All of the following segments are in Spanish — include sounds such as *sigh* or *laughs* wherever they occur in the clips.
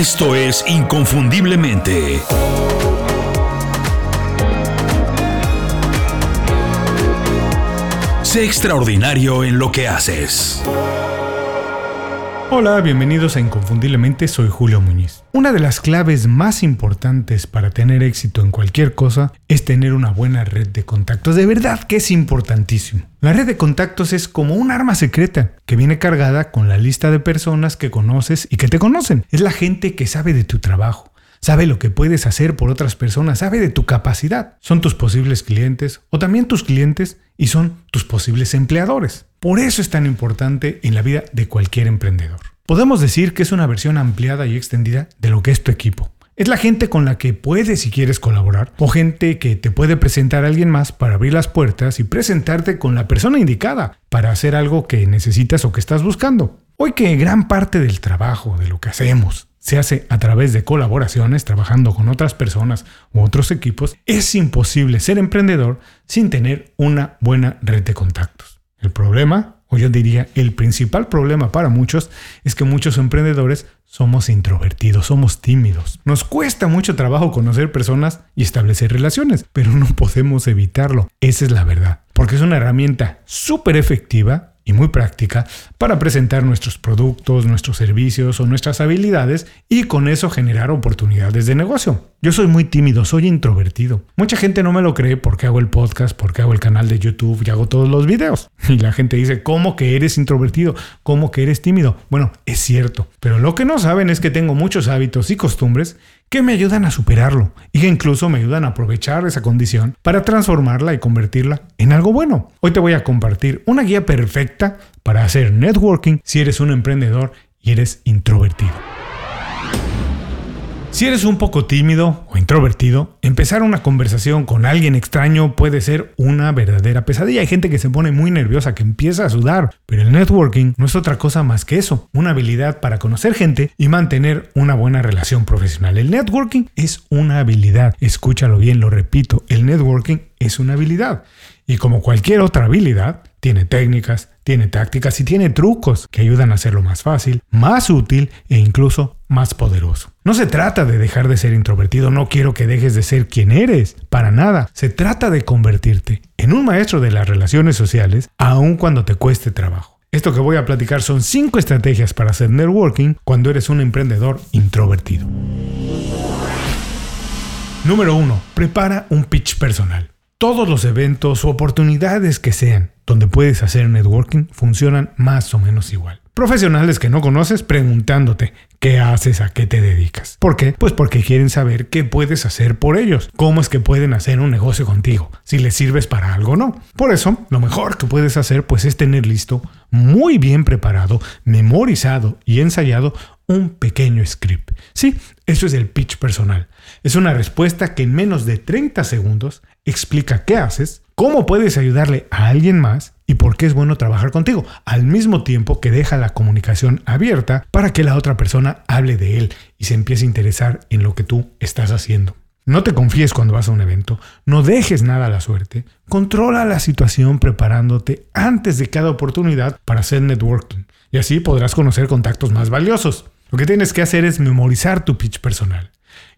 Esto es Inconfundiblemente. Sé extraordinario en lo que haces. Hola, bienvenidos a Inconfundiblemente, soy Julio Muñiz. Una de las claves más importantes para tener éxito en cualquier cosa es tener una buena red de contactos. De verdad que es importantísimo. La red de contactos es como un arma secreta que viene cargada con la lista de personas que conoces y que te conocen. Es la gente que sabe de tu trabajo sabe lo que puedes hacer por otras personas, sabe de tu capacidad. Son tus posibles clientes o también tus clientes y son tus posibles empleadores. Por eso es tan importante en la vida de cualquier emprendedor. Podemos decir que es una versión ampliada y extendida de lo que es tu equipo. Es la gente con la que puedes si quieres colaborar o gente que te puede presentar a alguien más para abrir las puertas y presentarte con la persona indicada para hacer algo que necesitas o que estás buscando. Hoy que gran parte del trabajo, de lo que hacemos, se hace a través de colaboraciones, trabajando con otras personas u otros equipos, es imposible ser emprendedor sin tener una buena red de contactos. El problema, o yo diría el principal problema para muchos, es que muchos emprendedores somos introvertidos, somos tímidos. Nos cuesta mucho trabajo conocer personas y establecer relaciones, pero no podemos evitarlo. Esa es la verdad, porque es una herramienta súper efectiva y muy práctica para presentar nuestros productos, nuestros servicios o nuestras habilidades y con eso generar oportunidades de negocio. Yo soy muy tímido, soy introvertido. Mucha gente no me lo cree porque hago el podcast, porque hago el canal de YouTube y hago todos los videos. *laughs* Y la gente dice, ¿cómo que eres introvertido? ¿Cómo que eres tímido? Bueno, es cierto, pero lo que no saben es que tengo muchos hábitos y costumbres que me ayudan a superarlo y que incluso me ayudan a aprovechar esa condición para transformarla y convertirla en algo bueno. Hoy te voy a compartir una guía perfecta para hacer networking si eres un emprendedor y eres introvertido. Si eres un poco tímido o introvertido, empezar una conversación con alguien extraño puede ser una verdadera pesadilla. Hay gente que se pone muy nerviosa, que empieza a sudar, pero el networking no es otra cosa más que eso, una habilidad para conocer gente y mantener una buena relación profesional. El networking es una habilidad, escúchalo bien, lo repito, el networking es una habilidad. Y como cualquier otra habilidad, tiene técnicas, tiene tácticas y tiene trucos que ayudan a hacerlo más fácil, más útil e incluso más poderoso. No se trata de dejar de ser introvertido, no quiero que dejes de ser quien eres, para nada. Se trata de convertirte en un maestro de las relaciones sociales, aun cuando te cueste trabajo. Esto que voy a platicar son 5 estrategias para hacer networking cuando eres un emprendedor introvertido. Número 1. Prepara un pitch personal. Todos los eventos o oportunidades que sean donde puedes hacer networking funcionan más o menos igual. Profesionales que no conoces preguntándote qué haces, a qué te dedicas. ¿Por qué? Pues porque quieren saber qué puedes hacer por ellos, cómo es que pueden hacer un negocio contigo, si les sirves para algo o no. Por eso, lo mejor que puedes hacer pues es tener listo, muy bien preparado, memorizado y ensayado un pequeño script. Sí, eso es el pitch personal. Es una respuesta que en menos de 30 segundos explica qué haces, cómo puedes ayudarle a alguien más y por qué es bueno trabajar contigo, al mismo tiempo que deja la comunicación abierta para que la otra persona hable de él y se empiece a interesar en lo que tú estás haciendo. No te confíes cuando vas a un evento, no dejes nada a la suerte, controla la situación preparándote antes de cada oportunidad para hacer networking y así podrás conocer contactos más valiosos. Lo que tienes que hacer es memorizar tu pitch personal.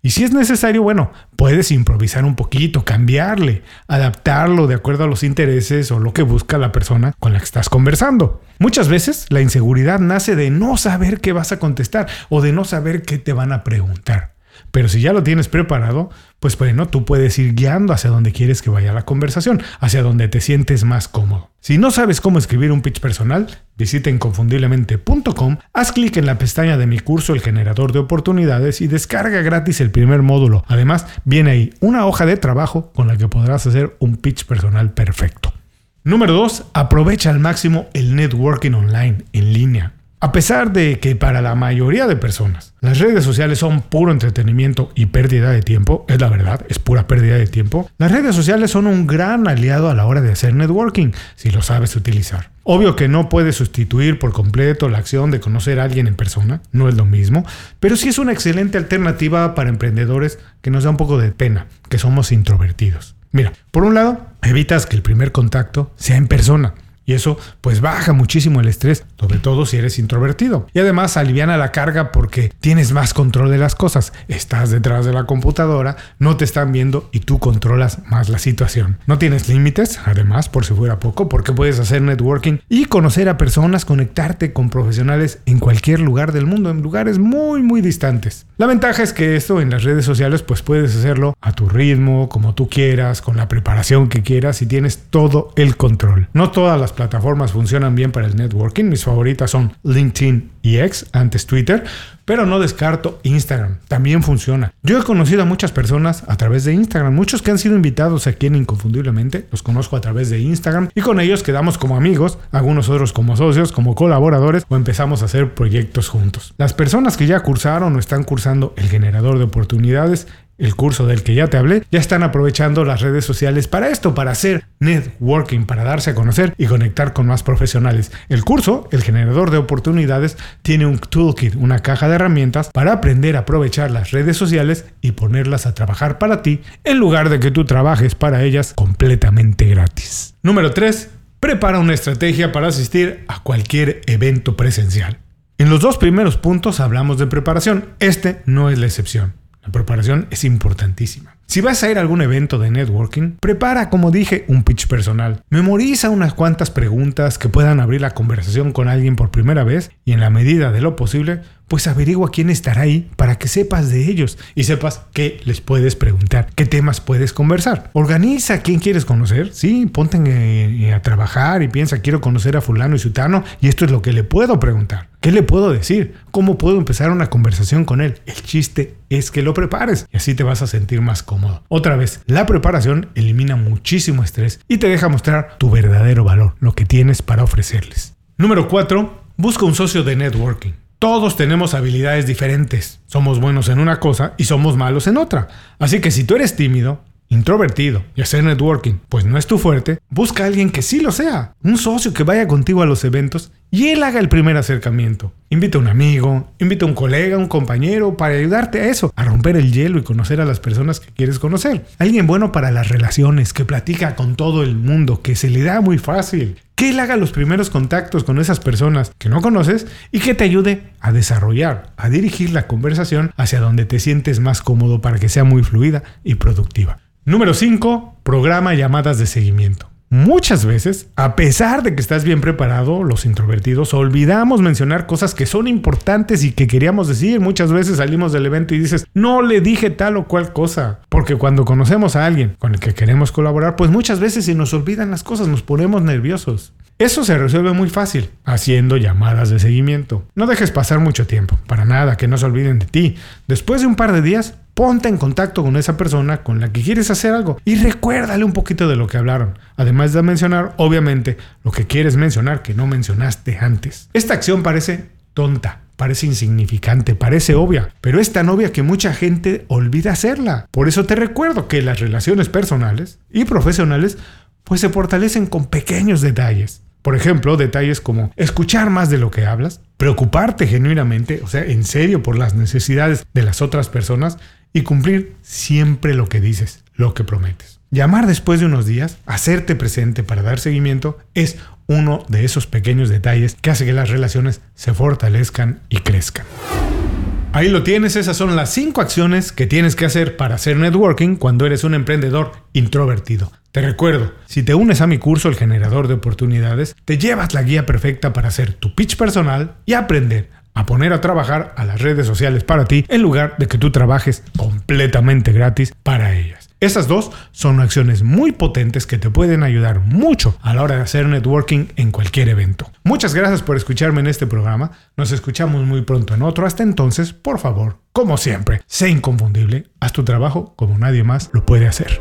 Y si es necesario, bueno, puedes improvisar un poquito, cambiarle, adaptarlo de acuerdo a los intereses o lo que busca la persona con la que estás conversando. Muchas veces la inseguridad nace de no saber qué vas a contestar o de no saber qué te van a preguntar. Pero si ya lo tienes preparado, pues bueno, tú puedes ir guiando hacia donde quieres que vaya la conversación, hacia donde te sientes más cómodo. Si no sabes cómo escribir un pitch personal, visita inconfundiblemente.com, haz clic en la pestaña de mi curso El generador de oportunidades y descarga gratis el primer módulo. Además, viene ahí una hoja de trabajo con la que podrás hacer un pitch personal perfecto. Número 2. Aprovecha al máximo el networking online, en línea. A pesar de que para la mayoría de personas las redes sociales son puro entretenimiento y pérdida de tiempo, es la verdad, es pura pérdida de tiempo, las redes sociales son un gran aliado a la hora de hacer networking, si lo sabes utilizar. Obvio que no puede sustituir por completo la acción de conocer a alguien en persona, no es lo mismo, pero sí es una excelente alternativa para emprendedores que nos da un poco de pena, que somos introvertidos. Mira, por un lado, evitas que el primer contacto sea en persona. Y eso pues baja muchísimo el estrés sobre todo si eres introvertido. Y además aliviana la carga porque tienes más control de las cosas. Estás detrás de la computadora, no te están viendo y tú controlas más la situación. No tienes límites, además, por si fuera poco, porque puedes hacer networking y conocer a personas, conectarte con profesionales en cualquier lugar del mundo, en lugares muy, muy distantes. La ventaja es que esto en las redes sociales pues puedes hacerlo a tu ritmo, como tú quieras, con la preparación que quieras y tienes todo el control. No todas las plataformas funcionan bien para el networking, mis favoritas son LinkedIn y X, antes Twitter, pero no descarto Instagram, también funciona. Yo he conocido a muchas personas a través de Instagram, muchos que han sido invitados aquí en Inconfundiblemente, los conozco a través de Instagram y con ellos quedamos como amigos, algunos otros como socios, como colaboradores o empezamos a hacer proyectos juntos. Las personas que ya cursaron o están cursando el generador de oportunidades el curso del que ya te hablé, ya están aprovechando las redes sociales para esto, para hacer networking, para darse a conocer y conectar con más profesionales. El curso, el generador de oportunidades, tiene un toolkit, una caja de herramientas para aprender a aprovechar las redes sociales y ponerlas a trabajar para ti en lugar de que tú trabajes para ellas completamente gratis. Número 3. Prepara una estrategia para asistir a cualquier evento presencial. En los dos primeros puntos hablamos de preparación, este no es la excepción. La preparación es importantísima. Si vas a ir a algún evento de networking, prepara, como dije, un pitch personal. Memoriza unas cuantas preguntas que puedan abrir la conversación con alguien por primera vez y en la medida de lo posible, pues averigua quién estará ahí para que sepas de ellos y sepas qué les puedes preguntar, qué temas puedes conversar. Organiza quién quieres conocer, sí, ponte a trabajar y piensa, quiero conocer a fulano y sutano y esto es lo que le puedo preguntar. ¿Qué le puedo decir? ¿Cómo puedo empezar una conversación con él? El chiste es que lo prepares y así te vas a sentir más cómodo. Otra vez, la preparación elimina muchísimo estrés y te deja mostrar tu verdadero valor, lo que tienes para ofrecerles. Número 4. Busca un socio de networking. Todos tenemos habilidades diferentes. Somos buenos en una cosa y somos malos en otra. Así que si tú eres tímido, introvertido y hacer networking, pues no es tu fuerte, busca a alguien que sí lo sea, un socio que vaya contigo a los eventos y él haga el primer acercamiento. Invita a un amigo, invita a un colega, un compañero para ayudarte a eso, a romper el hielo y conocer a las personas que quieres conocer. Alguien bueno para las relaciones, que platica con todo el mundo, que se le da muy fácil, que él haga los primeros contactos con esas personas que no conoces y que te ayude a desarrollar, a dirigir la conversación hacia donde te sientes más cómodo para que sea muy fluida y productiva. Número 5. Programa llamadas de seguimiento. Muchas veces, a pesar de que estás bien preparado, los introvertidos olvidamos mencionar cosas que son importantes y que queríamos decir. Muchas veces salimos del evento y dices, no le dije tal o cual cosa. Porque cuando conocemos a alguien con el que queremos colaborar, pues muchas veces se nos olvidan las cosas, nos ponemos nerviosos. Eso se resuelve muy fácil, haciendo llamadas de seguimiento. No dejes pasar mucho tiempo, para nada, que no se olviden de ti. Después de un par de días, Ponte en contacto con esa persona con la que quieres hacer algo y recuérdale un poquito de lo que hablaron. Además de mencionar, obviamente, lo que quieres mencionar que no mencionaste antes. Esta acción parece tonta, parece insignificante, parece obvia, pero es tan obvia que mucha gente olvida hacerla. Por eso te recuerdo que las relaciones personales y profesionales pues se fortalecen con pequeños detalles. Por ejemplo, detalles como escuchar más de lo que hablas, preocuparte genuinamente, o sea, en serio por las necesidades de las otras personas y cumplir siempre lo que dices, lo que prometes. Llamar después de unos días, hacerte presente para dar seguimiento, es uno de esos pequeños detalles que hace que las relaciones se fortalezcan y crezcan. Ahí lo tienes, esas son las 5 acciones que tienes que hacer para hacer networking cuando eres un emprendedor introvertido. Te recuerdo, si te unes a mi curso El Generador de Oportunidades, te llevas la guía perfecta para hacer tu pitch personal y aprender a poner a trabajar a las redes sociales para ti en lugar de que tú trabajes completamente gratis para ellas. Esas dos son acciones muy potentes que te pueden ayudar mucho a la hora de hacer networking en cualquier evento. Muchas gracias por escucharme en este programa. Nos escuchamos muy pronto en otro. Hasta entonces, por favor, como siempre, sé inconfundible. Haz tu trabajo como nadie más lo puede hacer.